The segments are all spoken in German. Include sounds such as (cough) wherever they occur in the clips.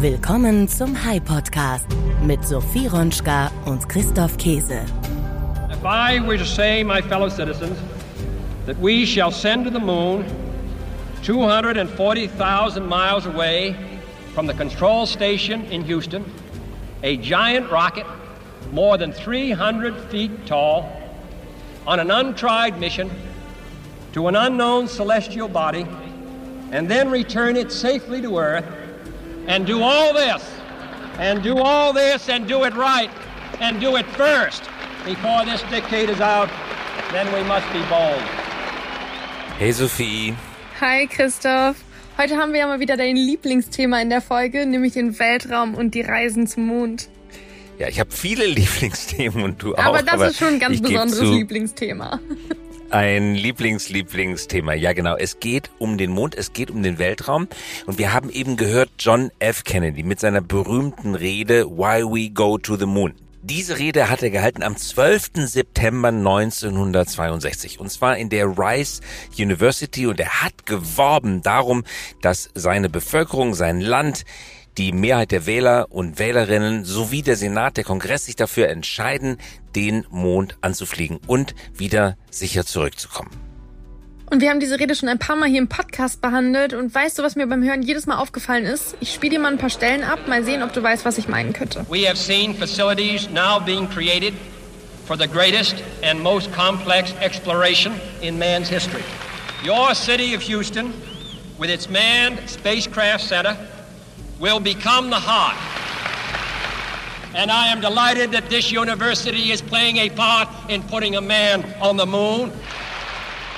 Willkommen zum High Podcast mit Sophie Ronschka und Christoph Käse. If I were to say, my fellow citizens, that we shall send to the moon 240,000 miles away from the control station in Houston a giant rocket more than 300 feet tall on an untried mission to an unknown celestial body and then return it safely to Earth and do all this and do all this and do it right and do it first before this decade is out, then we must be bold. Hey Sophie. Hi Christoph. Heute haben wir ja mal wieder dein Lieblingsthema in der Folge, nämlich den Weltraum und die Reisen zum Mond. Ja, ich habe viele (laughs) Lieblingsthemen und du auch. Aber das aber ist schon ein ganz besonderes Lieblingsthema. (laughs) Ein Lieblings-Lieblingsthema. Ja, genau. Es geht um den Mond, es geht um den Weltraum. Und wir haben eben gehört John F. Kennedy mit seiner berühmten Rede Why We Go to the Moon. Diese Rede hat er gehalten am 12. September 1962 und zwar in der Rice University und er hat geworben darum, dass seine Bevölkerung, sein Land, die Mehrheit der Wähler und Wählerinnen sowie der Senat, der Kongress sich dafür entscheiden, den Mond anzufliegen und wieder sicher zurückzukommen. Und wir haben diese Rede schon ein paar Mal hier im Podcast behandelt. Und weißt du, was mir beim Hören jedes Mal aufgefallen ist? Ich spiele dir mal ein paar Stellen ab, mal sehen, ob du weißt, was ich meinen könnte. We have seen facilities now being created for the greatest and most complex exploration in man's history. Your city of Houston, with its manned spacecraft center, will become the heart. And I am delighted that this university is playing a part in putting a man on the moon.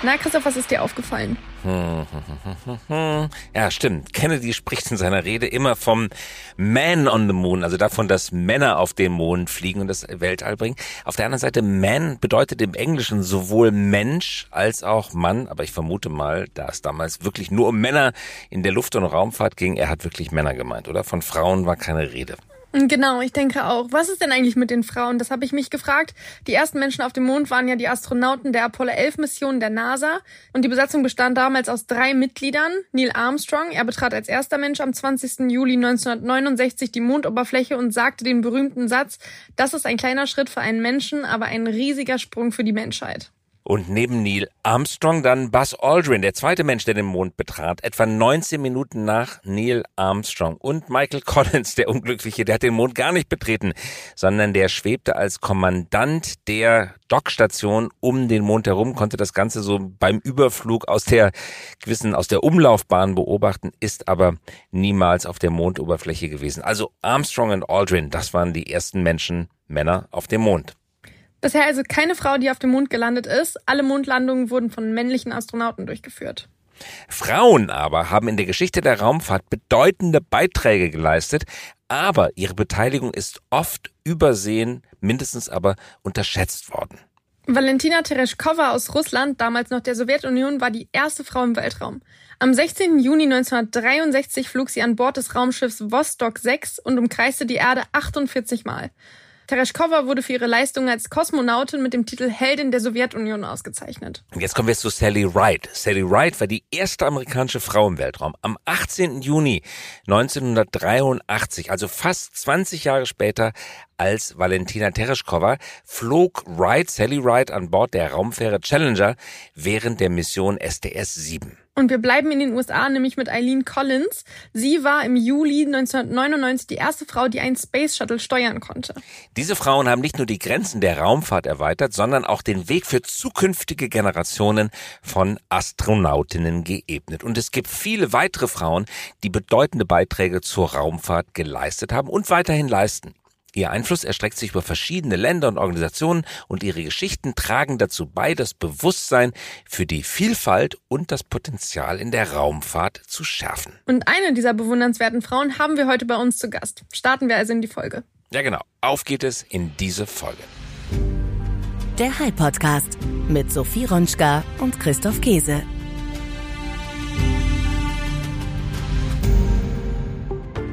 Na, Christoph, was ist dir aufgefallen? (laughs) Ja, stimmt. Kennedy spricht in seiner Rede immer vom Man on the Moon, also davon, dass Männer auf den Mond fliegen und das Weltall bringen. Auf der anderen Seite, Man bedeutet im Englischen sowohl Mensch als auch Mann, aber ich vermute mal, da es damals wirklich nur um Männer in der Luft- und Raumfahrt ging, er hat wirklich Männer gemeint, oder? Von Frauen war keine Rede. Genau, ich denke auch. Was ist denn eigentlich mit den Frauen? Das habe ich mich gefragt. Die ersten Menschen auf dem Mond waren ja die Astronauten der Apollo 11 Mission der NASA und die Besatzung bestand damals aus drei Mitgliedern. Neil Armstrong, er betrat als erster Mensch am 20. Juli 1969 die Mondoberfläche und sagte den berühmten Satz, das ist ein kleiner Schritt für einen Menschen, aber ein riesiger Sprung für die Menschheit. Und neben Neil Armstrong dann Buzz Aldrin, der zweite Mensch, der den Mond betrat, etwa 19 Minuten nach Neil Armstrong. Und Michael Collins, der Unglückliche, der hat den Mond gar nicht betreten, sondern der schwebte als Kommandant der Dockstation um den Mond herum, konnte das Ganze so beim Überflug aus der gewissen, aus der Umlaufbahn beobachten, ist aber niemals auf der Mondoberfläche gewesen. Also Armstrong und Aldrin, das waren die ersten Menschen, Männer auf dem Mond. Bisher also keine Frau, die auf dem Mond gelandet ist. Alle Mondlandungen wurden von männlichen Astronauten durchgeführt. Frauen aber haben in der Geschichte der Raumfahrt bedeutende Beiträge geleistet, aber ihre Beteiligung ist oft übersehen, mindestens aber unterschätzt worden. Valentina Tereshkova aus Russland, damals noch der Sowjetunion, war die erste Frau im Weltraum. Am 16. Juni 1963 flog sie an Bord des Raumschiffs Vostok 6 und umkreiste die Erde 48 Mal. Tereshkova wurde für ihre Leistungen als Kosmonautin mit dem Titel Heldin der Sowjetunion ausgezeichnet. Und jetzt kommen wir zu Sally Ride. Sally Ride war die erste amerikanische Frau im Weltraum. Am 18. Juni 1983, also fast 20 Jahre später als Valentina Tereshkova, flog Wright, Sally Wright an Bord der Raumfähre Challenger während der Mission STS-7. Und wir bleiben in den USA, nämlich mit Eileen Collins. Sie war im Juli 1999 die erste Frau, die einen Space Shuttle steuern konnte. Diese Frauen haben nicht nur die Grenzen der Raumfahrt erweitert, sondern auch den Weg für zukünftige Generationen von Astronautinnen geebnet. Und es gibt viele weitere Frauen, die bedeutende Beiträge zur Raumfahrt geleistet haben und weiterhin leisten. Ihr Einfluss erstreckt sich über verschiedene Länder und Organisationen und ihre Geschichten tragen dazu bei, das Bewusstsein für die Vielfalt und das Potenzial in der Raumfahrt zu schärfen. Und eine dieser bewundernswerten Frauen haben wir heute bei uns zu Gast. Starten wir also in die Folge. Ja genau, auf geht es in diese Folge. Der High Podcast mit Sophie Ronschka und Christoph Käse.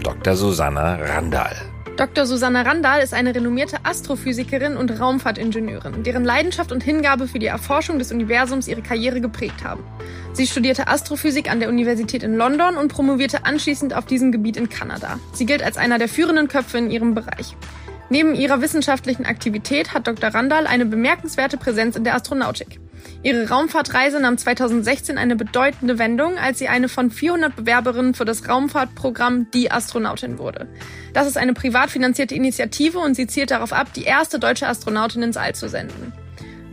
Dr. Susanna Randall. Dr. Susanna Randall ist eine renommierte Astrophysikerin und Raumfahrtingenieurin, deren Leidenschaft und Hingabe für die Erforschung des Universums ihre Karriere geprägt haben. Sie studierte Astrophysik an der Universität in London und promovierte anschließend auf diesem Gebiet in Kanada. Sie gilt als einer der führenden Köpfe in ihrem Bereich. Neben ihrer wissenschaftlichen Aktivität hat Dr. Randall eine bemerkenswerte Präsenz in der Astronautik. Ihre Raumfahrtreise nahm 2016 eine bedeutende Wendung, als sie eine von 400 Bewerberinnen für das Raumfahrtprogramm Die Astronautin wurde. Das ist eine privat finanzierte Initiative und sie zielt darauf ab, die erste deutsche Astronautin ins All zu senden.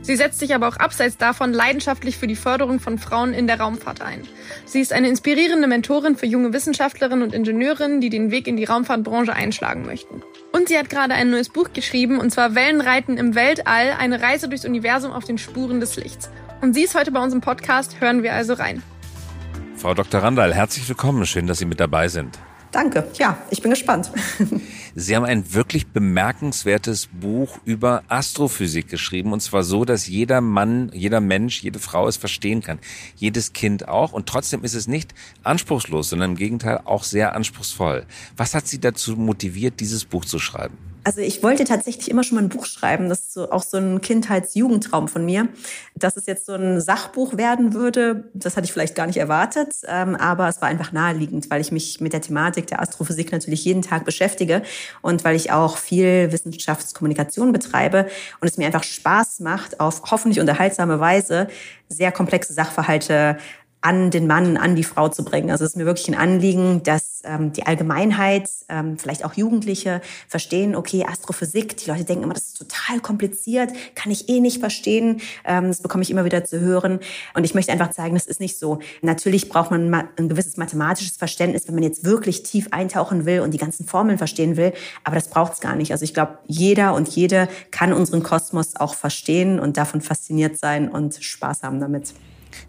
Sie setzt sich aber auch abseits davon leidenschaftlich für die Förderung von Frauen in der Raumfahrt ein. Sie ist eine inspirierende Mentorin für junge Wissenschaftlerinnen und Ingenieurinnen, die den Weg in die Raumfahrtbranche einschlagen möchten. Und sie hat gerade ein neues Buch geschrieben, und zwar Wellenreiten im Weltall, eine Reise durchs Universum auf den Spuren des Lichts. Und sie ist heute bei uns im Podcast, hören wir also rein. Frau Dr. Randall, herzlich willkommen. Schön, dass Sie mit dabei sind. Danke. Ja, ich bin gespannt. (laughs) Sie haben ein wirklich bemerkenswertes Buch über Astrophysik geschrieben und zwar so, dass jeder Mann, jeder Mensch, jede Frau es verstehen kann. Jedes Kind auch und trotzdem ist es nicht anspruchslos, sondern im Gegenteil auch sehr anspruchsvoll. Was hat Sie dazu motiviert, dieses Buch zu schreiben? Also ich wollte tatsächlich immer schon mal ein Buch schreiben. Das ist so, auch so ein Kindheits-Jugendtraum von mir. Dass es jetzt so ein Sachbuch werden würde, das hatte ich vielleicht gar nicht erwartet. Ähm, aber es war einfach naheliegend, weil ich mich mit der Thematik der Astrophysik natürlich jeden Tag beschäftige und weil ich auch viel Wissenschaftskommunikation betreibe und es mir einfach Spaß macht, auf hoffentlich unterhaltsame Weise sehr komplexe Sachverhalte an den Mann, an die Frau zu bringen. Also es ist mir wirklich ein Anliegen, dass ähm, die Allgemeinheit, ähm, vielleicht auch Jugendliche verstehen, okay, Astrophysik, die Leute denken immer, das ist total kompliziert, kann ich eh nicht verstehen. Ähm, das bekomme ich immer wieder zu hören. Und ich möchte einfach zeigen, das ist nicht so. Natürlich braucht man ein gewisses mathematisches Verständnis, wenn man jetzt wirklich tief eintauchen will und die ganzen Formeln verstehen will. Aber das braucht es gar nicht. Also ich glaube, jeder und jede kann unseren Kosmos auch verstehen und davon fasziniert sein und Spaß haben damit.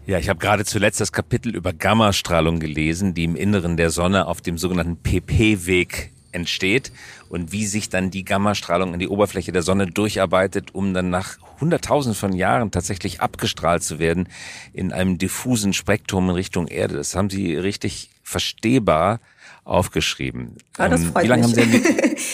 Ja, ich habe gerade zuletzt das Kapitel über Gammastrahlung gelesen, die im Inneren der Sonne auf dem sogenannten PP-Weg entsteht und wie sich dann die Gammastrahlung in die Oberfläche der Sonne durcharbeitet, um dann nach hunderttausend von Jahren tatsächlich abgestrahlt zu werden in einem diffusen Spektrum in Richtung Erde. Das haben Sie richtig verstehbar aufgeschrieben. Ah, das ähm, freut lange mich.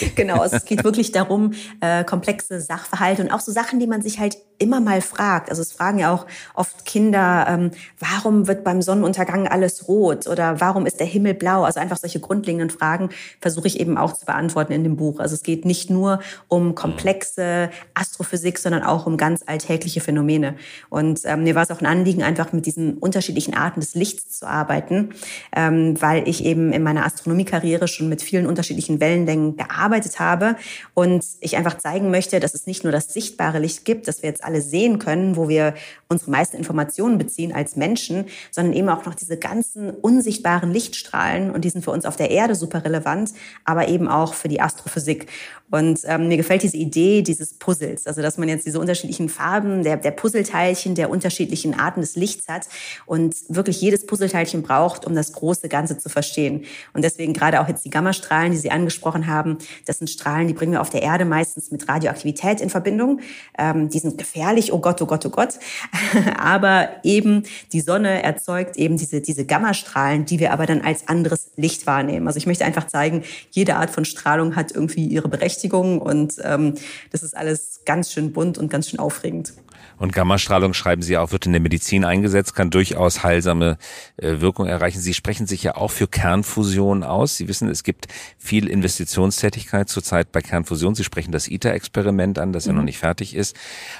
(laughs) Genau, es geht wirklich darum, äh, komplexe Sachverhalte und auch so Sachen, die man sich halt immer mal fragt. Also es fragen ja auch oft Kinder, ähm, warum wird beim Sonnenuntergang alles rot oder warum ist der Himmel blau? Also einfach solche grundlegenden Fragen versuche ich eben auch zu beantworten in dem Buch. Also es geht nicht nur um komplexe Astrophysik, sondern auch um ganz alltägliche Phänomene. Und ähm, mir war es auch ein Anliegen, einfach mit diesen unterschiedlichen Arten des Lichts zu arbeiten, ähm, weil ich eben in meiner Astronomiekarriere schon mit vielen unterschiedlichen Wellenlängen gearbeitet habe und ich einfach zeigen möchte, dass es nicht nur das sichtbare Licht gibt, das wir jetzt alle sehen können, wo wir unsere meisten Informationen beziehen als Menschen, sondern eben auch noch diese ganzen unsichtbaren Lichtstrahlen und die sind für uns auf der Erde super relevant, aber eben auch für die Astrophysik. Und ähm, mir gefällt diese Idee dieses Puzzles, also dass man jetzt diese unterschiedlichen Farben der, der Puzzleteilchen der unterschiedlichen Arten des Lichts hat und wirklich jedes Puzzleteilchen braucht, um das große Ganze zu verstehen. Und deswegen gerade auch jetzt die Gammastrahlen, die Sie angesprochen haben, das sind Strahlen, die bringen wir auf der Erde meistens mit Radioaktivität in Verbindung. Ähm, die sind gefährlich, oh Gott, oh Gott, oh Gott. (laughs) aber eben die Sonne erzeugt eben diese, diese Gammastrahlen, die wir aber dann als anderes Licht wahrnehmen. Also ich möchte einfach zeigen, jede Art von Strahlung hat irgendwie ihre Berechtigung und ähm, das ist alles ganz schön bunt und ganz schön aufregend. Und Gammastrahlung, schreiben Sie auch, wird in der Medizin eingesetzt, kann durchaus heilsame äh, Wirkung erreichen. Sie sprechen sich ja auch für Kernfusion aus. Sie wissen, es gibt viel Investitionstätigkeit zurzeit bei Kernfusion. Sie sprechen das ITER-Experiment an, das mhm. ja noch mhm. nicht fertig ist.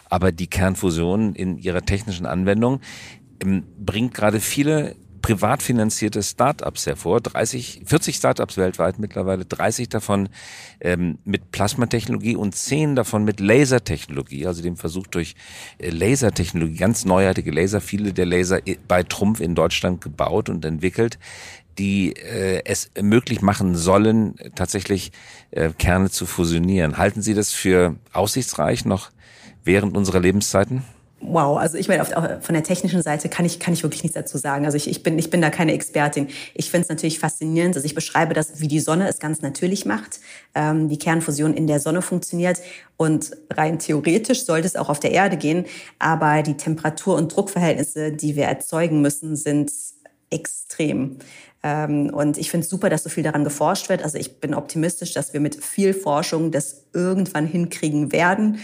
Aber die Kernfusion in ihrer technischen Anwendung ähm, bringt gerade viele privat finanzierte Startups hervor. 30, 40 Startups weltweit mittlerweile, 30 davon ähm, mit Plasmatechnologie und 10 davon mit Lasertechnologie, also dem Versuch durch äh, Lasertechnologie, ganz neuartige Laser, viele der Laser bei Trumpf in Deutschland gebaut und entwickelt die äh, es möglich machen sollen, tatsächlich äh, Kerne zu fusionieren. Halten Sie das für aussichtsreich noch während unserer Lebenszeiten? Wow, also ich meine, auf, von der technischen Seite kann ich, kann ich wirklich nichts dazu sagen. Also ich, ich, bin, ich bin da keine Expertin. Ich finde es natürlich faszinierend. Also ich beschreibe das, wie die Sonne es ganz natürlich macht, ähm, wie Kernfusion in der Sonne funktioniert. Und rein theoretisch sollte es auch auf der Erde gehen. Aber die Temperatur- und Druckverhältnisse, die wir erzeugen müssen, sind extrem. Ähm, und ich finde es super, dass so viel daran geforscht wird. Also ich bin optimistisch, dass wir mit viel Forschung das irgendwann hinkriegen werden.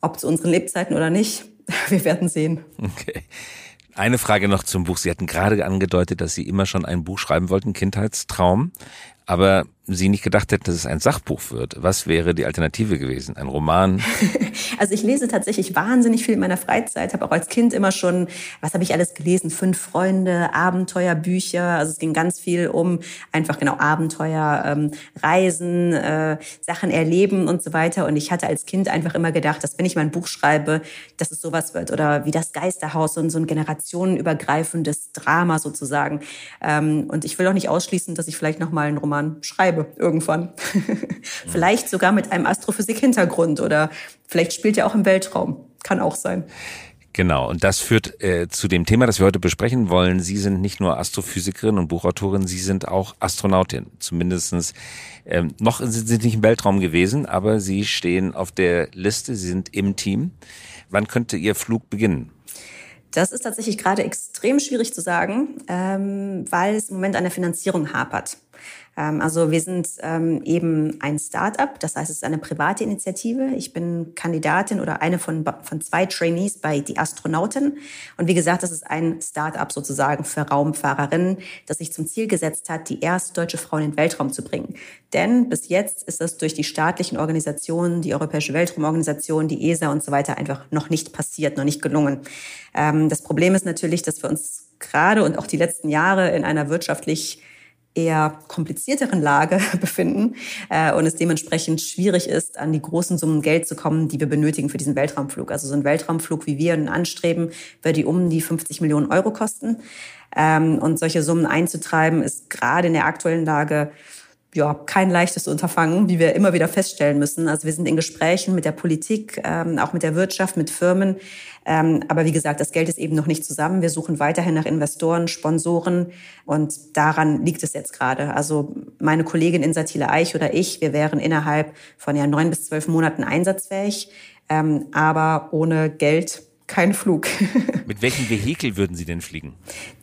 Ob zu unseren Lebzeiten oder nicht, (laughs) wir werden sehen. Okay. Eine Frage noch zum Buch. Sie hatten gerade angedeutet, dass Sie immer schon ein Buch schreiben wollten, Kindheitstraum aber Sie nicht gedacht hätten, dass es ein Sachbuch wird. Was wäre die Alternative gewesen? Ein Roman? (laughs) Also ich lese tatsächlich wahnsinnig viel in meiner Freizeit, habe auch als Kind immer schon, was habe ich alles gelesen? Fünf Freunde, Abenteuerbücher. Also es ging ganz viel um einfach genau Abenteuer, ähm, Reisen, äh, Sachen erleben und so weiter. Und ich hatte als Kind einfach immer gedacht, dass wenn ich mal ein Buch schreibe, dass es sowas wird. Oder wie das Geisterhaus und so ein generationenübergreifendes Drama sozusagen. Ähm, und ich will auch nicht ausschließen, dass ich vielleicht noch mal einen Roman Roman schreibe irgendwann. (laughs) vielleicht sogar mit einem Astrophysik-Hintergrund oder vielleicht spielt er auch im Weltraum. Kann auch sein. Genau, und das führt äh, zu dem Thema, das wir heute besprechen wollen. Sie sind nicht nur Astrophysikerin und Buchautorin, Sie sind auch Astronautin. Zumindestens ähm, noch sind Sie nicht im Weltraum gewesen, aber Sie stehen auf der Liste, Sie sind im Team. Wann könnte Ihr Flug beginnen? Das ist tatsächlich gerade extrem schwierig zu sagen, ähm, weil es im Moment an der Finanzierung hapert. Ähm, also wir sind ähm, eben ein Start-up, das heißt, es ist eine private Initiative. Ich bin Kandidatin oder eine von, von zwei Trainees bei Die Astronauten. Und wie gesagt, das ist ein Start-up sozusagen für Raumfahrerinnen, das sich zum Ziel gesetzt hat, die erste deutsche Frau in den Weltraum zu bringen. Denn bis jetzt ist das durch die staatlichen Organisationen, die Europäische Weltraumorganisation, die ESA und so weiter einfach noch nicht passiert, noch nicht gelungen. Ähm, das Problem ist natürlich, dass wir uns gerade und auch die letzten Jahre in einer wirtschaftlich eher komplizierteren Lage (laughs) befinden äh, und es dementsprechend schwierig ist, an die großen Summen Geld zu kommen, die wir benötigen für diesen Weltraumflug. Also so ein Weltraumflug, wie wir ihn anstreben, wird die um die 50 Millionen Euro kosten. Ähm, und solche Summen einzutreiben, ist gerade in der aktuellen Lage ja, kein leichtes Unterfangen, wie wir immer wieder feststellen müssen. Also wir sind in Gesprächen mit der Politik, ähm, auch mit der Wirtschaft, mit Firmen. Ähm, aber wie gesagt, das Geld ist eben noch nicht zusammen. Wir suchen weiterhin nach Investoren, Sponsoren und daran liegt es jetzt gerade. Also meine Kollegin Insatile Eich oder ich, wir wären innerhalb von ja neun bis zwölf Monaten einsatzfähig, ähm, aber ohne Geld kein Flug. (laughs) mit welchem Vehikel würden Sie denn fliegen?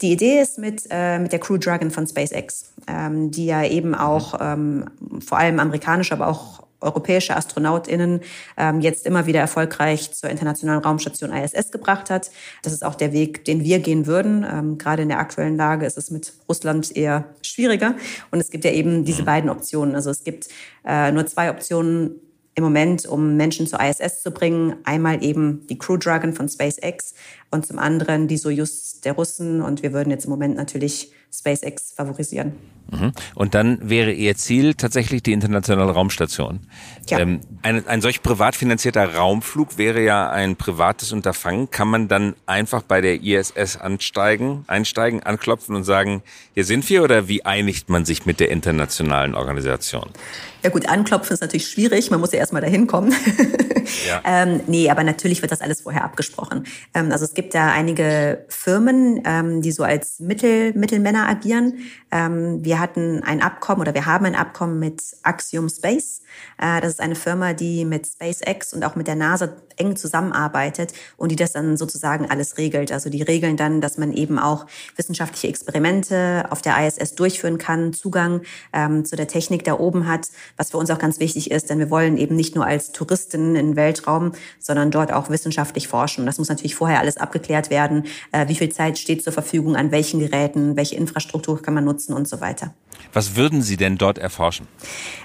Die Idee ist mit, äh, mit der Crew Dragon von SpaceX, ähm, die ja eben auch ähm, vor allem amerikanische, aber auch europäische AstronautInnen ähm, jetzt immer wieder erfolgreich zur internationalen Raumstation ISS gebracht hat. Das ist auch der Weg, den wir gehen würden. Ähm, gerade in der aktuellen Lage ist es mit Russland eher schwieriger. Und es gibt ja eben diese mhm. beiden Optionen. Also es gibt äh, nur zwei Optionen im Moment, um Menschen zur ISS zu bringen. Einmal eben die Crew Dragon von SpaceX und zum anderen die Soyuz der Russen. Und wir würden jetzt im Moment natürlich SpaceX favorisieren. Mhm. Und dann wäre Ihr Ziel tatsächlich die internationale Raumstation. Ja. Ähm, ein, ein solch privat finanzierter Raumflug wäre ja ein privates Unterfangen. Kann man dann einfach bei der ISS ansteigen, einsteigen, anklopfen und sagen, hier sind wir oder wie einigt man sich mit der internationalen Organisation? Ja gut, anklopfen ist natürlich schwierig, man muss ja erstmal dahin kommen. (laughs) ja. ähm, nee, aber natürlich wird das alles vorher abgesprochen. Ähm, also es gibt da einige Firmen, ähm, die so als Mittel, Mittelmänner agieren. Ähm, wir hatten ein Abkommen oder wir haben ein Abkommen mit Axiom Space. Äh, das ist eine Firma, die mit SpaceX und auch mit der NASA eng zusammenarbeitet und die das dann sozusagen alles regelt. Also die regeln dann, dass man eben auch wissenschaftliche Experimente auf der ISS durchführen kann, Zugang ähm, zu der Technik da oben hat, was für uns auch ganz wichtig ist, denn wir wollen eben nicht nur als Touristinnen in Weltraum, sondern dort auch wissenschaftlich forschen. Das muss natürlich vorher alles abgeklärt werden. Äh, wie viel Zeit steht zur Verfügung, an welchen Geräten, welche Infrastruktur kann man nutzen und so weiter. Was würden Sie denn dort erforschen?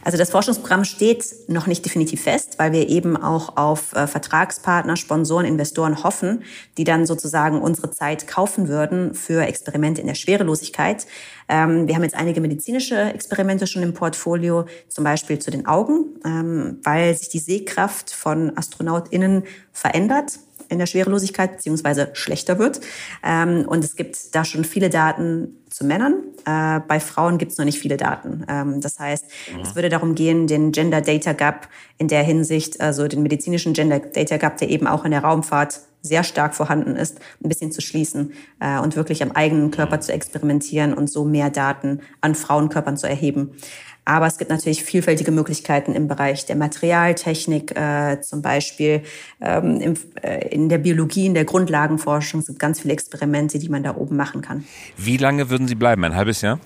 Also das Forschungsprogramm steht noch nicht definitiv fest, weil wir eben auch auf äh, Vertragspartner, Sponsoren, Investoren hoffen, die dann sozusagen unsere Zeit kaufen würden für Experimente in der Schwerelosigkeit. Ähm, wir haben jetzt einige medizinische Experimente schon im Portfolio, zum Beispiel zu den Augen, ähm, weil sich die Sehkraft von AstronautInnen verändert in der Schwerelosigkeit beziehungsweise schlechter wird. Ähm, und es gibt da schon viele Daten zu Männern. Äh, bei Frauen gibt es noch nicht viele Daten. Ähm, das heißt, mhm. es würde darum gehen, den Gender Data Gap in der Hinsicht, also den medizinischen Gender Data Gap, der eben auch in der Raumfahrt sehr stark vorhanden ist, ein bisschen zu schließen äh, und wirklich am eigenen Körper zu experimentieren und so mehr Daten an Frauenkörpern zu erheben. Aber es gibt natürlich vielfältige Möglichkeiten im Bereich der Materialtechnik, äh, zum Beispiel ähm, im, äh, in der Biologie, in der Grundlagenforschung. Gibt ganz viele Experimente, die man da oben machen kann. Wie lange würden Sie bleiben? Ein halbes Jahr?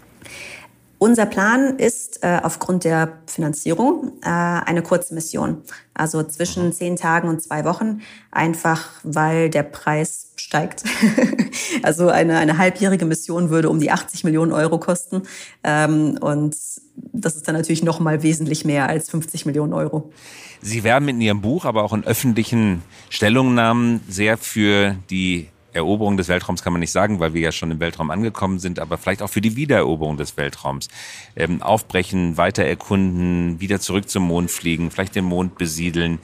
Unser Plan ist äh, aufgrund der Finanzierung äh, eine kurze Mission. Also zwischen mhm. zehn Tagen und zwei Wochen, einfach weil der Preis steigt. (laughs) also eine, eine halbjährige Mission würde um die 80 Millionen Euro kosten. Ähm, und das ist dann natürlich noch mal wesentlich mehr als 50 Millionen Euro. Sie werben in Ihrem Buch, aber auch in öffentlichen Stellungnahmen sehr für die Eroberung des Weltraums kann man nicht sagen, weil wir ja schon im Weltraum angekommen sind, aber vielleicht auch für die Wiedereroberung des Weltraums. Ähm, aufbrechen, weiter erkunden, wieder zurück zum Mond fliegen, vielleicht den Mond besiedeln.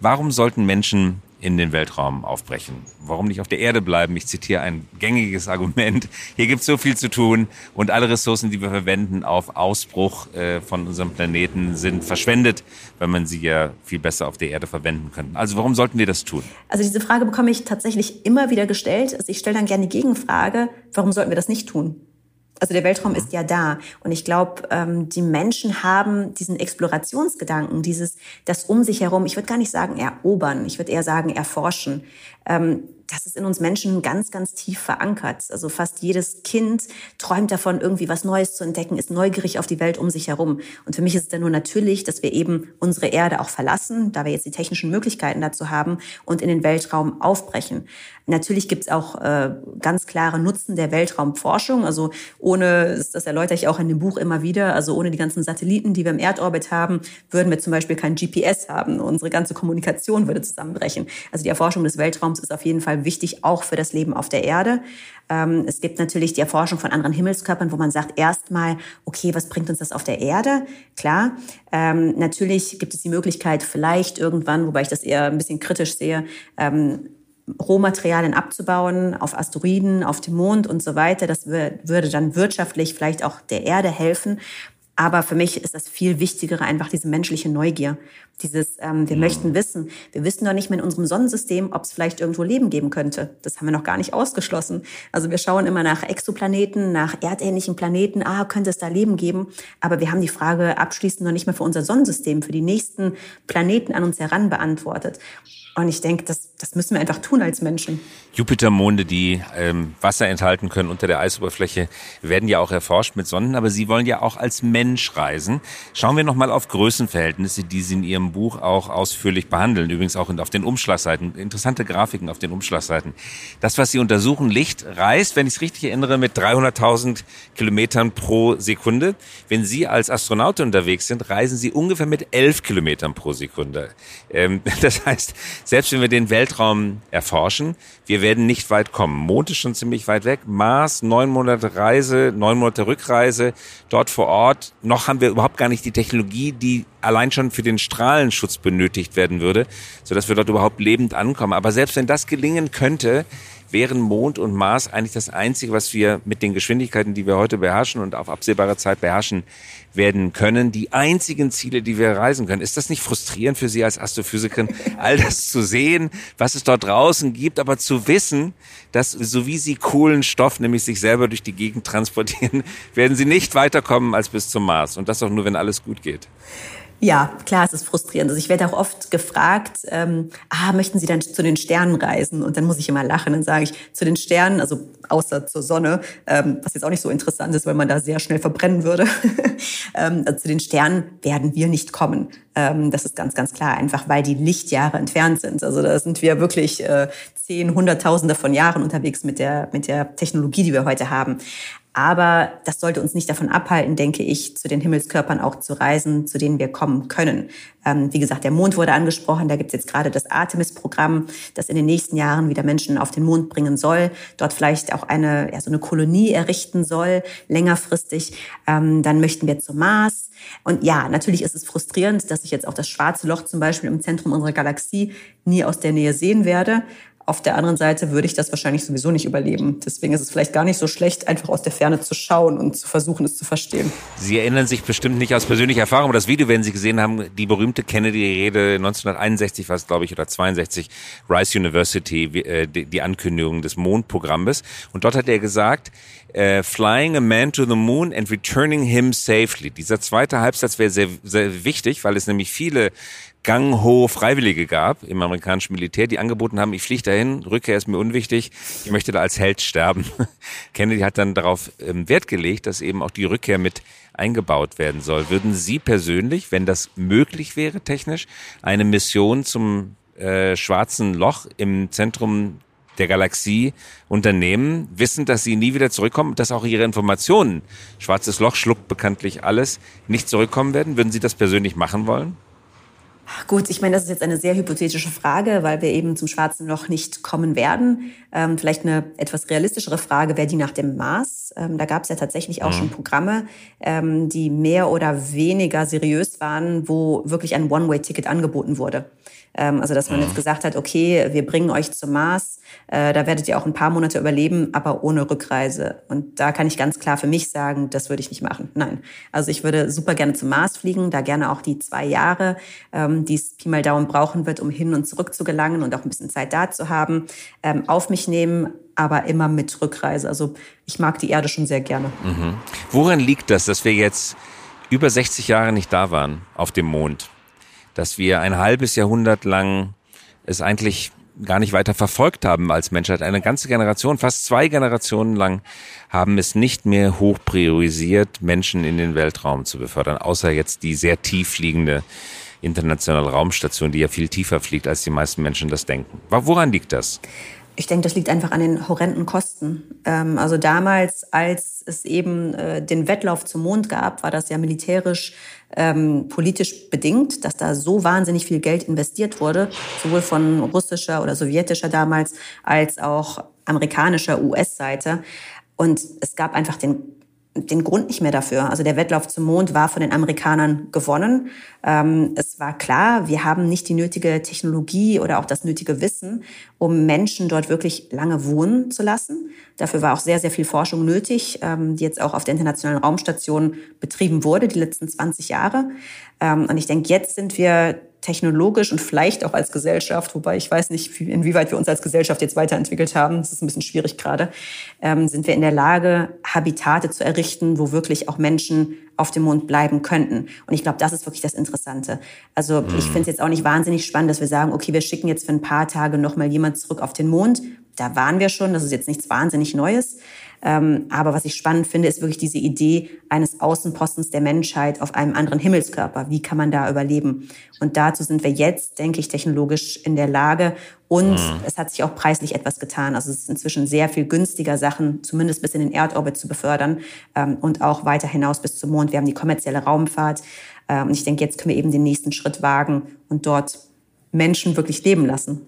Warum sollten Menschen in den Weltraum aufbrechen. Warum nicht auf der Erde bleiben? Ich zitiere ein gängiges Argument. Hier gibt es so viel zu tun und alle Ressourcen, die wir verwenden auf Ausbruch äh, von unserem Planeten, sind verschwendet, weil man sie ja viel besser auf der Erde verwenden könnte. Also warum sollten wir das tun? Also diese Frage bekomme ich tatsächlich immer wieder gestellt. Also ich stelle dann gerne die Gegenfrage, warum sollten wir das nicht tun? Also der Weltraum ist ja da. Und ich glaube, ähm, die Menschen haben diesen Explorationsgedanken, dieses, das um sich herum, ich würde gar nicht sagen erobern, ich würde eher sagen erforschen. Ähm, das ist in uns Menschen ganz, ganz tief verankert. Also fast jedes Kind träumt davon, irgendwie was Neues zu entdecken, ist neugierig auf die Welt um sich herum. Und für mich ist es dann nur natürlich, dass wir eben unsere Erde auch verlassen, da wir jetzt die technischen Möglichkeiten dazu haben und in den Weltraum aufbrechen. Natürlich gibt es auch äh, ganz klare Nutzen der Weltraumforschung. Also ohne, das erläutere ich auch in dem Buch immer wieder, also ohne die ganzen Satelliten, die wir im Erdorbit haben, würden wir zum Beispiel kein GPS haben. Unsere ganze Kommunikation würde zusammenbrechen. Also die Erforschung des Weltraums ist auf jeden Fall wichtig, auch für das Leben auf der Erde. Ähm, es gibt natürlich die Erforschung von anderen Himmelskörpern, wo man sagt, erstmal, okay, was bringt uns das auf der Erde? Klar. Ähm, natürlich gibt es die Möglichkeit, vielleicht irgendwann, wobei ich das eher ein bisschen kritisch sehe, ähm, Rohmaterialien abzubauen auf Asteroiden, auf dem Mond und so weiter. Das würde dann wirtschaftlich vielleicht auch der Erde helfen. Aber für mich ist das viel Wichtigere einfach diese menschliche Neugier. Dieses, ähm, wir mhm. möchten wissen. Wir wissen doch nicht mehr in unserem Sonnensystem, ob es vielleicht irgendwo Leben geben könnte. Das haben wir noch gar nicht ausgeschlossen. Also wir schauen immer nach Exoplaneten, nach erdähnlichen Planeten. Ah, könnte es da Leben geben? Aber wir haben die Frage abschließend noch nicht mehr für unser Sonnensystem, für die nächsten Planeten an uns heran beantwortet. Und ich denke, das, das müssen wir einfach tun als Menschen. Jupitermonde, die ähm, Wasser enthalten können unter der Eisoberfläche, werden ja auch erforscht mit Sonden, aber Sie wollen ja auch als Mensch reisen. Schauen wir nochmal auf Größenverhältnisse, die Sie in Ihrem Buch auch ausführlich behandeln, übrigens auch auf den Umschlagseiten. Interessante Grafiken auf den Umschlagseiten. Das, was Sie untersuchen, Licht reist, wenn ich es richtig erinnere, mit 300.000 Kilometern pro Sekunde. Wenn Sie als Astronaut unterwegs sind, reisen Sie ungefähr mit 11 Kilometern pro Sekunde. Ähm, (laughs) das heißt, selbst wenn wir den Weltraum erforschen, wir werden nicht weit kommen. Mond ist schon ziemlich weit weg. Mars, neun Monate Reise, neun Monate Rückreise, dort vor Ort. Noch haben wir überhaupt gar nicht die Technologie, die allein schon für den Strahlenschutz benötigt werden würde, sodass wir dort überhaupt lebend ankommen. Aber selbst wenn das gelingen könnte, wären Mond und Mars eigentlich das Einzige, was wir mit den Geschwindigkeiten, die wir heute beherrschen und auf absehbare Zeit beherrschen werden können, die einzigen Ziele, die wir reisen können. Ist das nicht frustrierend für Sie als Astrophysikerin, (laughs) all das zu sehen, was es dort draußen gibt, aber zu wissen, dass so wie Sie Kohlenstoff, nämlich sich selber durch die Gegend transportieren, (laughs) werden Sie nicht weiterkommen als bis zum Mars. Und das auch nur, wenn alles gut geht. Ja, klar, es ist frustrierend. Also ich werde auch oft gefragt, ähm, ah, möchten Sie dann zu den Sternen reisen? Und dann muss ich immer lachen. Dann sage ich, zu den Sternen, also außer zur Sonne, ähm, was jetzt auch nicht so interessant ist, weil man da sehr schnell verbrennen würde. (laughs) ähm, also zu den Sternen werden wir nicht kommen. Ähm, das ist ganz, ganz klar, einfach weil die Lichtjahre entfernt sind. Also da sind wir wirklich äh, zehn, hunderttausende von Jahren unterwegs mit der, mit der Technologie, die wir heute haben. Aber das sollte uns nicht davon abhalten, denke ich, zu den Himmelskörpern auch zu reisen, zu denen wir kommen können. Ähm, wie gesagt, der Mond wurde angesprochen. Da gibt es jetzt gerade das Artemis-Programm, das in den nächsten Jahren wieder Menschen auf den Mond bringen soll. Dort vielleicht auch eine, ja, so eine Kolonie errichten soll, längerfristig. Ähm, dann möchten wir zum Mars. Und ja, natürlich ist es frustrierend, dass ich jetzt auch das schwarze Loch zum Beispiel im Zentrum unserer Galaxie nie aus der Nähe sehen werde. Auf der anderen Seite würde ich das wahrscheinlich sowieso nicht überleben. Deswegen ist es vielleicht gar nicht so schlecht, einfach aus der Ferne zu schauen und zu versuchen, es zu verstehen. Sie erinnern sich bestimmt nicht aus persönlicher Erfahrung, aber das Video werden Sie gesehen haben, die berühmte Kennedy-Rede 1961 war es, glaube ich, oder 62, Rice University, äh, die Ankündigung des Mondprogrammes. Und dort hat er gesagt, äh, Flying a man to the moon and returning him safely. Dieser zweite Halbsatz wäre sehr, sehr wichtig, weil es nämlich viele Gang-Ho Freiwillige gab im amerikanischen Militär, die angeboten haben, ich fliege dahin, Rückkehr ist mir unwichtig, ich möchte da als Held sterben. (laughs) Kennedy hat dann darauf ähm, Wert gelegt, dass eben auch die Rückkehr mit eingebaut werden soll. Würden Sie persönlich, wenn das möglich wäre technisch, eine Mission zum äh, schwarzen Loch im Zentrum der Galaxie unternehmen, wissen, dass sie nie wieder zurückkommen, dass auch ihre Informationen, schwarzes Loch schluckt bekanntlich alles, nicht zurückkommen werden? Würden Sie das persönlich machen wollen? Gut, ich meine, das ist jetzt eine sehr hypothetische Frage, weil wir eben zum Schwarzen Loch nicht kommen werden. Ähm, vielleicht eine etwas realistischere Frage wäre die nach dem Mars. Ähm, da gab es ja tatsächlich auch mhm. schon Programme, ähm, die mehr oder weniger seriös waren, wo wirklich ein One-Way-Ticket angeboten wurde. Ähm, also dass man jetzt mhm. gesagt hat, okay, wir bringen euch zum Mars, äh, da werdet ihr auch ein paar Monate überleben, aber ohne Rückreise. Und da kann ich ganz klar für mich sagen, das würde ich nicht machen. Nein. Also ich würde super gerne zum Mars fliegen, da gerne auch die zwei Jahre, ähm, die es Pi mal Daumen brauchen wird, um hin und zurück zu gelangen und auch ein bisschen Zeit da zu haben, ähm, auf mich nehmen, aber immer mit Rückreise. Also ich mag die Erde schon sehr gerne. Mhm. Woran liegt das, dass wir jetzt über 60 Jahre nicht da waren auf dem Mond? Dass wir ein halbes Jahrhundert lang es eigentlich gar nicht weiter verfolgt haben als Menschheit. Eine ganze Generation, fast zwei Generationen lang, haben es nicht mehr hoch priorisiert, Menschen in den Weltraum zu befördern, außer jetzt die sehr tief fliegende internationale Raumstation, die ja viel tiefer fliegt, als die meisten Menschen das denken. Woran liegt das? Ich denke, das liegt einfach an den horrenden Kosten. Ähm, also damals, als es eben äh, den Wettlauf zum Mond gab, war das ja militärisch ähm, politisch bedingt, dass da so wahnsinnig viel Geld investiert wurde, sowohl von russischer oder sowjetischer damals als auch amerikanischer US-Seite. Und es gab einfach den den Grund nicht mehr dafür. Also der Wettlauf zum Mond war von den Amerikanern gewonnen. Ähm, es war klar, wir haben nicht die nötige Technologie oder auch das nötige Wissen, um Menschen dort wirklich lange wohnen zu lassen. Dafür war auch sehr, sehr viel Forschung nötig, ähm, die jetzt auch auf der Internationalen Raumstation betrieben wurde, die letzten 20 Jahre. Ähm, und ich denke, jetzt sind wir technologisch und vielleicht auch als Gesellschaft, wobei ich weiß nicht, inwieweit wir uns als Gesellschaft jetzt weiterentwickelt haben, das ist ein bisschen schwierig gerade, ähm, sind wir in der Lage, Habitate zu errichten, wo wirklich auch Menschen auf dem Mond bleiben könnten. Und ich glaube, das ist wirklich das Interessante. Also ich mhm. finde es jetzt auch nicht wahnsinnig spannend, dass wir sagen, okay, wir schicken jetzt für ein paar Tage nochmal jemand zurück auf den Mond. Da waren wir schon, das ist jetzt nichts wahnsinnig Neues. Ähm, aber was ich spannend finde, ist wirklich diese Idee eines Außenpostens der Menschheit auf einem anderen Himmelskörper. Wie kann man da überleben? Und dazu sind wir jetzt, denke ich, technologisch in der Lage. Und mhm. es hat sich auch preislich etwas getan. Also es ist inzwischen sehr viel günstiger, Sachen zumindest bis in den Erdorbit zu befördern ähm, und auch weiter hinaus bis zum Mond. Wir haben die kommerzielle Raumfahrt. Ähm, und ich denke, jetzt können wir eben den nächsten Schritt wagen und dort Menschen wirklich leben lassen.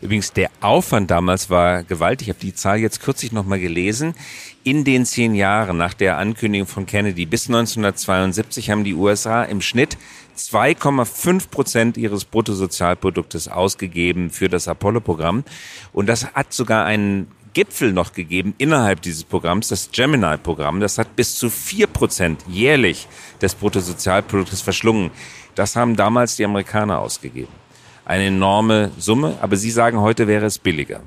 Übrigens, der Aufwand damals war gewaltig. Ich habe die Zahl jetzt kürzlich nochmal gelesen. In den zehn Jahren nach der Ankündigung von Kennedy bis 1972 haben die USA im Schnitt 2,5 Prozent ihres Bruttosozialproduktes ausgegeben für das Apollo-Programm. Und das hat sogar einen Gipfel noch gegeben innerhalb dieses Programms, das Gemini-Programm. Das hat bis zu vier Prozent jährlich des Bruttosozialproduktes verschlungen. Das haben damals die Amerikaner ausgegeben eine enorme Summe, aber Sie sagen, heute wäre es billiger.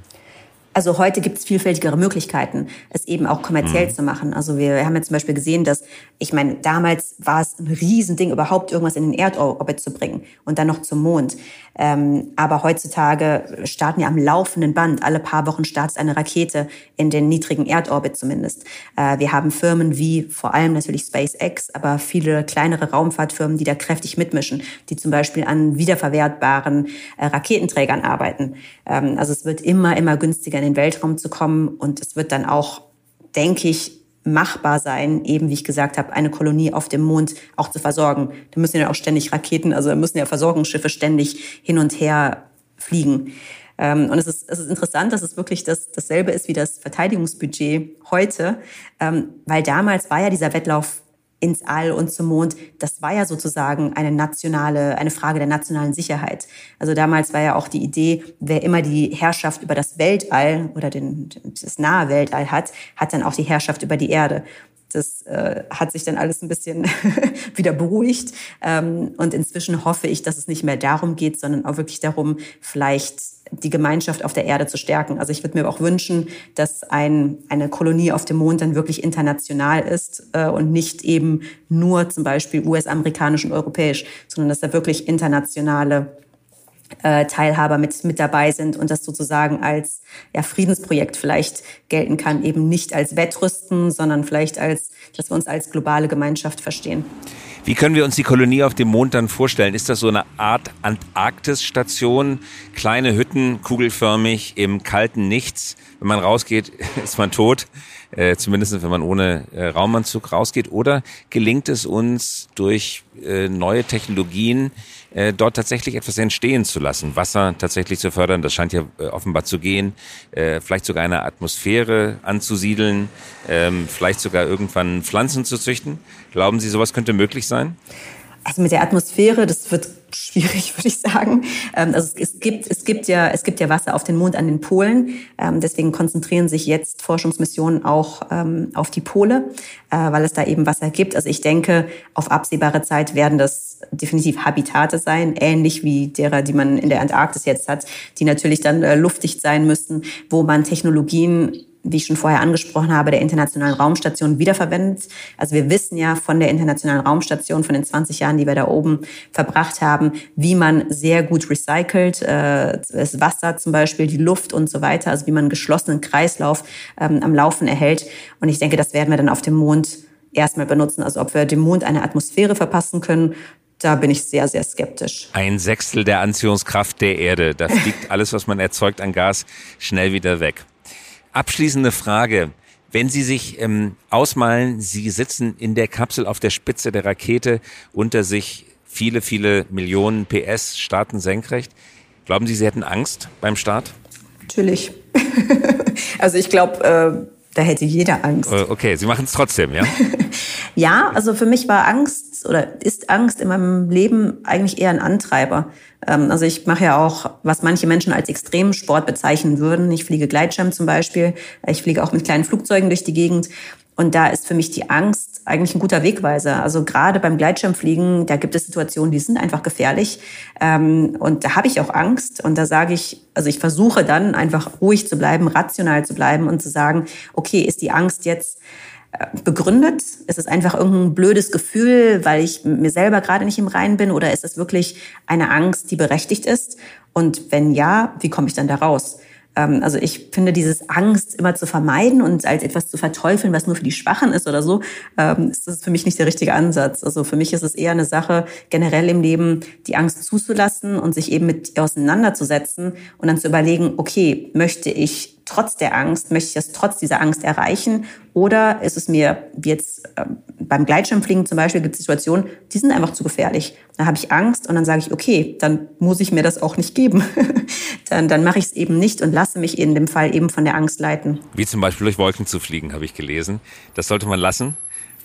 Also heute gibt es vielfältigere Möglichkeiten, es eben auch kommerziell mhm. zu machen. Also wir haben jetzt zum Beispiel gesehen, dass, ich meine, damals war es ein Riesending, überhaupt irgendwas in den Erdorbit zu bringen und dann noch zum Mond. Ähm, aber heutzutage starten ja am laufenden Band, alle paar Wochen startet eine Rakete in den niedrigen Erdorbit zumindest. Äh, wir haben Firmen wie vor allem natürlich SpaceX, aber viele kleinere Raumfahrtfirmen, die da kräftig mitmischen, die zum Beispiel an wiederverwertbaren äh, Raketenträgern arbeiten. Ähm, also es wird immer, immer günstiger in den Weltraum zu kommen und es wird dann auch, denke ich, machbar sein, eben wie ich gesagt habe, eine Kolonie auf dem Mond auch zu versorgen. Da müssen ja auch ständig Raketen, also da müssen ja Versorgungsschiffe ständig hin und her fliegen. Ähm, und es ist, es ist interessant, dass es wirklich das, dasselbe ist wie das Verteidigungsbudget heute, ähm, weil damals war ja dieser Wettlauf ins All und zum Mond, das war ja sozusagen eine nationale, eine Frage der nationalen Sicherheit. Also damals war ja auch die Idee, wer immer die Herrschaft über das Weltall oder den, das nahe Weltall hat, hat dann auch die Herrschaft über die Erde. Das äh, hat sich dann alles ein bisschen (laughs) wieder beruhigt. Ähm, und inzwischen hoffe ich, dass es nicht mehr darum geht, sondern auch wirklich darum, vielleicht die Gemeinschaft auf der Erde zu stärken. Also ich würde mir auch wünschen, dass ein, eine Kolonie auf dem Mond dann wirklich international ist äh, und nicht eben nur zum Beispiel US-amerikanisch und europäisch, sondern dass da wirklich internationale äh, Teilhaber mit, mit dabei sind und das sozusagen als ja, Friedensprojekt vielleicht gelten kann, eben nicht als Wettrüsten, sondern vielleicht als, dass wir uns als globale Gemeinschaft verstehen. Wie können wir uns die Kolonie auf dem Mond dann vorstellen? Ist das so eine Art Antarktisstation? Kleine Hütten, kugelförmig, im kalten Nichts. Wenn man rausgeht, (laughs) ist man tot. Äh, zumindest wenn man ohne äh, Raumanzug rausgeht. Oder gelingt es uns durch äh, neue Technologien, äh, dort tatsächlich etwas entstehen zu lassen, Wasser tatsächlich zu fördern, das scheint ja äh, offenbar zu gehen, äh, vielleicht sogar eine Atmosphäre anzusiedeln, ähm, vielleicht sogar irgendwann Pflanzen zu züchten. Glauben Sie, sowas könnte möglich sein? Also mit der Atmosphäre, das wird schwierig, (laughs) würde ich sagen. Ähm, also es gibt, es gibt ja, es gibt ja Wasser auf den Mond an den Polen. Ähm, deswegen konzentrieren sich jetzt Forschungsmissionen auch ähm, auf die Pole, äh, weil es da eben Wasser gibt. Also ich denke, auf absehbare Zeit werden das definitiv Habitate sein, ähnlich wie derer, die man in der Antarktis jetzt hat, die natürlich dann äh, luftdicht sein müssten, wo man Technologien wie ich schon vorher angesprochen habe, der Internationalen Raumstation wiederverwendet. Also wir wissen ja von der Internationalen Raumstation, von den 20 Jahren, die wir da oben verbracht haben, wie man sehr gut recycelt, äh, das Wasser zum Beispiel, die Luft und so weiter, also wie man einen geschlossenen Kreislauf ähm, am Laufen erhält. Und ich denke, das werden wir dann auf dem Mond erstmal benutzen. Also ob wir dem Mond eine Atmosphäre verpassen können, da bin ich sehr, sehr skeptisch. Ein Sechstel der Anziehungskraft der Erde. Da fliegt (laughs) alles, was man erzeugt an Gas, schnell wieder weg. Abschließende Frage. Wenn Sie sich ähm, ausmalen, Sie sitzen in der Kapsel auf der Spitze der Rakete, unter sich viele, viele Millionen PS, starten senkrecht. Glauben Sie, Sie hätten Angst beim Start? Natürlich. (laughs) also ich glaube, äh, da hätte jeder Angst. Äh, okay, Sie machen es trotzdem, ja? (laughs) ja, also für mich war Angst oder ist Angst in meinem Leben eigentlich eher ein Antreiber. Ähm, also ich mache ja auch, was manche Menschen als Extremsport bezeichnen würden. Ich fliege Gleitschirm zum Beispiel. Ich fliege auch mit kleinen Flugzeugen durch die Gegend. Und da ist für mich die Angst eigentlich ein guter Wegweiser. Also gerade beim Gleitschirmfliegen, da gibt es Situationen, die sind einfach gefährlich. Ähm, und da habe ich auch Angst. Und da sage ich, also ich versuche dann einfach ruhig zu bleiben, rational zu bleiben und zu sagen, okay, ist die Angst jetzt begründet? Ist es einfach irgendein blödes Gefühl, weil ich mir selber gerade nicht im Reinen bin? Oder ist es wirklich eine Angst, die berechtigt ist? Und wenn ja, wie komme ich dann da raus? Ähm, also ich finde, dieses Angst immer zu vermeiden und als etwas zu verteufeln, was nur für die Schwachen ist oder so, ähm, ist das für mich nicht der richtige Ansatz. Also für mich ist es eher eine Sache, generell im Leben die Angst zuzulassen und sich eben mit auseinanderzusetzen und dann zu überlegen, okay, möchte ich trotz der Angst, möchte ich das trotz dieser Angst erreichen? Oder ist es mir, wie jetzt äh, beim Gleitschirmfliegen zum Beispiel, gibt es Situationen, die sind einfach zu gefährlich. Da habe ich Angst und dann sage ich, okay, dann muss ich mir das auch nicht geben. (laughs) dann dann mache ich es eben nicht und lasse mich in dem Fall eben von der Angst leiten. Wie zum Beispiel durch Wolken zu fliegen, habe ich gelesen. Das sollte man lassen.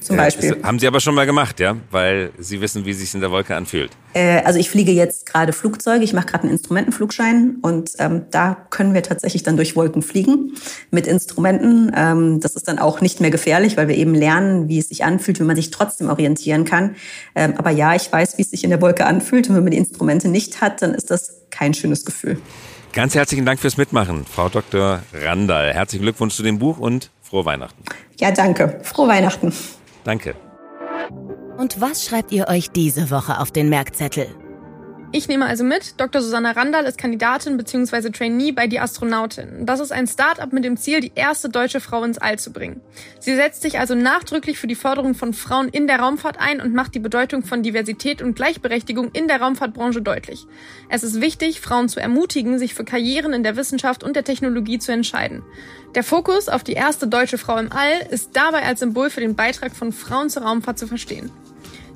Zum Beispiel. Äh, haben Sie aber schon mal gemacht, ja? Weil Sie wissen, wie es sich in der Wolke anfühlt. Äh, also ich fliege jetzt gerade Flugzeuge. Ich mache gerade einen Instrumentenflugschein und ähm, da können wir tatsächlich dann durch Wolken fliegen mit Instrumenten. Ähm, das ist dann auch nicht mehr gefährlich, weil wir eben lernen, wie es sich anfühlt, wenn man sich trotzdem orientieren kann. Ähm, aber ja, ich weiß, wie es sich in der Wolke anfühlt und wenn man die Instrumente nicht hat, dann ist das kein schönes Gefühl. Ganz herzlichen Dank fürs Mitmachen, Frau Dr. Randall. Herzlichen Glückwunsch zu dem Buch und frohe Weihnachten. Ja, danke. Frohe Weihnachten. Danke. Und was schreibt ihr euch diese Woche auf den Merkzettel? Ich nehme also mit, Dr. Susanna Randall ist Kandidatin bzw. Trainee bei Die Astronautin. Das ist ein Start-up mit dem Ziel, die erste deutsche Frau ins All zu bringen. Sie setzt sich also nachdrücklich für die Förderung von Frauen in der Raumfahrt ein und macht die Bedeutung von Diversität und Gleichberechtigung in der Raumfahrtbranche deutlich. Es ist wichtig, Frauen zu ermutigen, sich für Karrieren in der Wissenschaft und der Technologie zu entscheiden. Der Fokus auf die erste deutsche Frau im All ist dabei als Symbol für den Beitrag von Frauen zur Raumfahrt zu verstehen.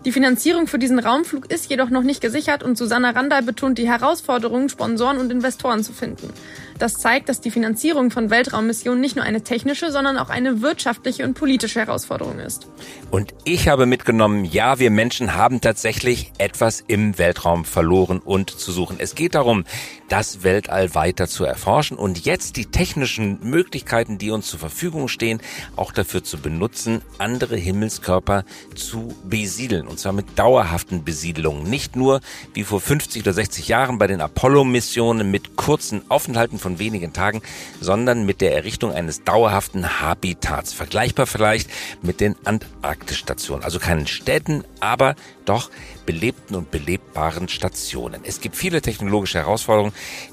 Die Finanzierung für diesen Raumflug ist jedoch noch nicht gesichert und Susanna Randall betont die Herausforderung, Sponsoren und Investoren zu finden. Das zeigt, dass die Finanzierung von Weltraummissionen nicht nur eine technische, sondern auch eine wirtschaftliche und politische Herausforderung ist. Und ich habe mitgenommen, ja, wir Menschen haben tatsächlich etwas im Weltraum verloren und zu suchen. Es geht darum, das Weltall weiter zu erforschen und jetzt die technischen Möglichkeiten, die uns zur Verfügung stehen, auch dafür zu benutzen, andere Himmelskörper zu besiedeln. Und zwar mit dauerhaften Besiedelungen. Nicht nur wie vor 50 oder 60 Jahren bei den Apollo-Missionen mit kurzen Aufenthalten von wenigen Tagen, sondern mit der Errichtung eines dauerhaften Habitats. Vergleichbar vielleicht mit den Antarktisstationen. Also keinen Städten, aber doch belebten und belebbaren Stationen. Es gibt viele technologische Herausforderungen,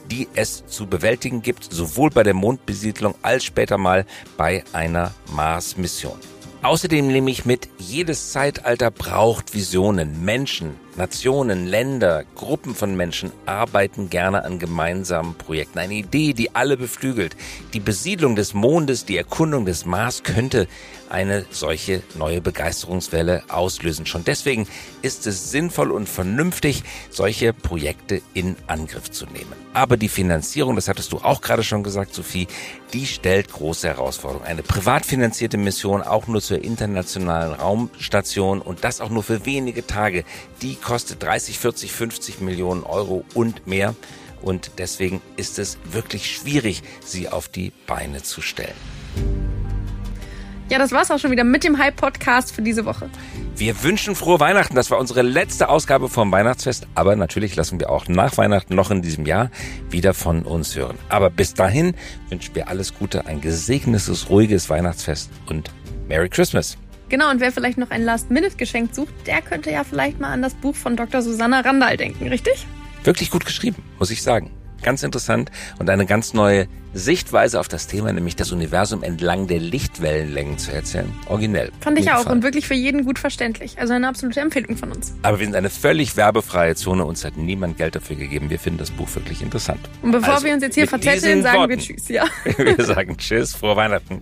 die es zu bewältigen gibt, sowohl bei der Mondbesiedlung als später mal bei einer Mars-Mission. Außerdem nehme ich mit, jedes Zeitalter braucht Visionen. Menschen, Nationen, Länder, Gruppen von Menschen arbeiten gerne an gemeinsamen Projekten. Eine Idee, die alle beflügelt. Die Besiedlung des Mondes, die Erkundung des Mars könnte eine solche neue Begeisterungswelle auslösen. Schon deswegen ist es sinnvoll und vernünftig, solche Projekte in Angriff zu nehmen. Aber die Finanzierung, das hattest du auch gerade schon gesagt, Sophie, die stellt große Herausforderungen. Eine privat finanzierte Mission auch nur zur internationalen Raumstation und das auch nur für wenige Tage, die kostet 30, 40, 50 Millionen Euro und mehr. Und deswegen ist es wirklich schwierig, sie auf die Beine zu stellen. Ja, das war's auch schon wieder mit dem Hype-Podcast für diese Woche. Wir wünschen frohe Weihnachten. Das war unsere letzte Ausgabe vom Weihnachtsfest. Aber natürlich lassen wir auch nach Weihnachten noch in diesem Jahr wieder von uns hören. Aber bis dahin wünschen wir alles Gute, ein gesegnetes, ruhiges Weihnachtsfest und Merry Christmas. Genau, und wer vielleicht noch ein Last-Minute-Geschenk sucht, der könnte ja vielleicht mal an das Buch von Dr. Susanna Randall denken, richtig? Wirklich gut geschrieben, muss ich sagen. Ganz interessant und eine ganz neue Sichtweise auf das Thema, nämlich das Universum entlang der Lichtwellenlängen zu erzählen. Originell. Fand ich auch Fall. und wirklich für jeden gut verständlich. Also eine absolute Empfehlung von uns. Aber wir sind eine völlig werbefreie Zone. Uns hat niemand Geld dafür gegeben. Wir finden das Buch wirklich interessant. Und bevor also, wir uns jetzt hier verzetteln, sagen Worten. wir Tschüss. Ja. (laughs) wir sagen Tschüss, frohe Weihnachten.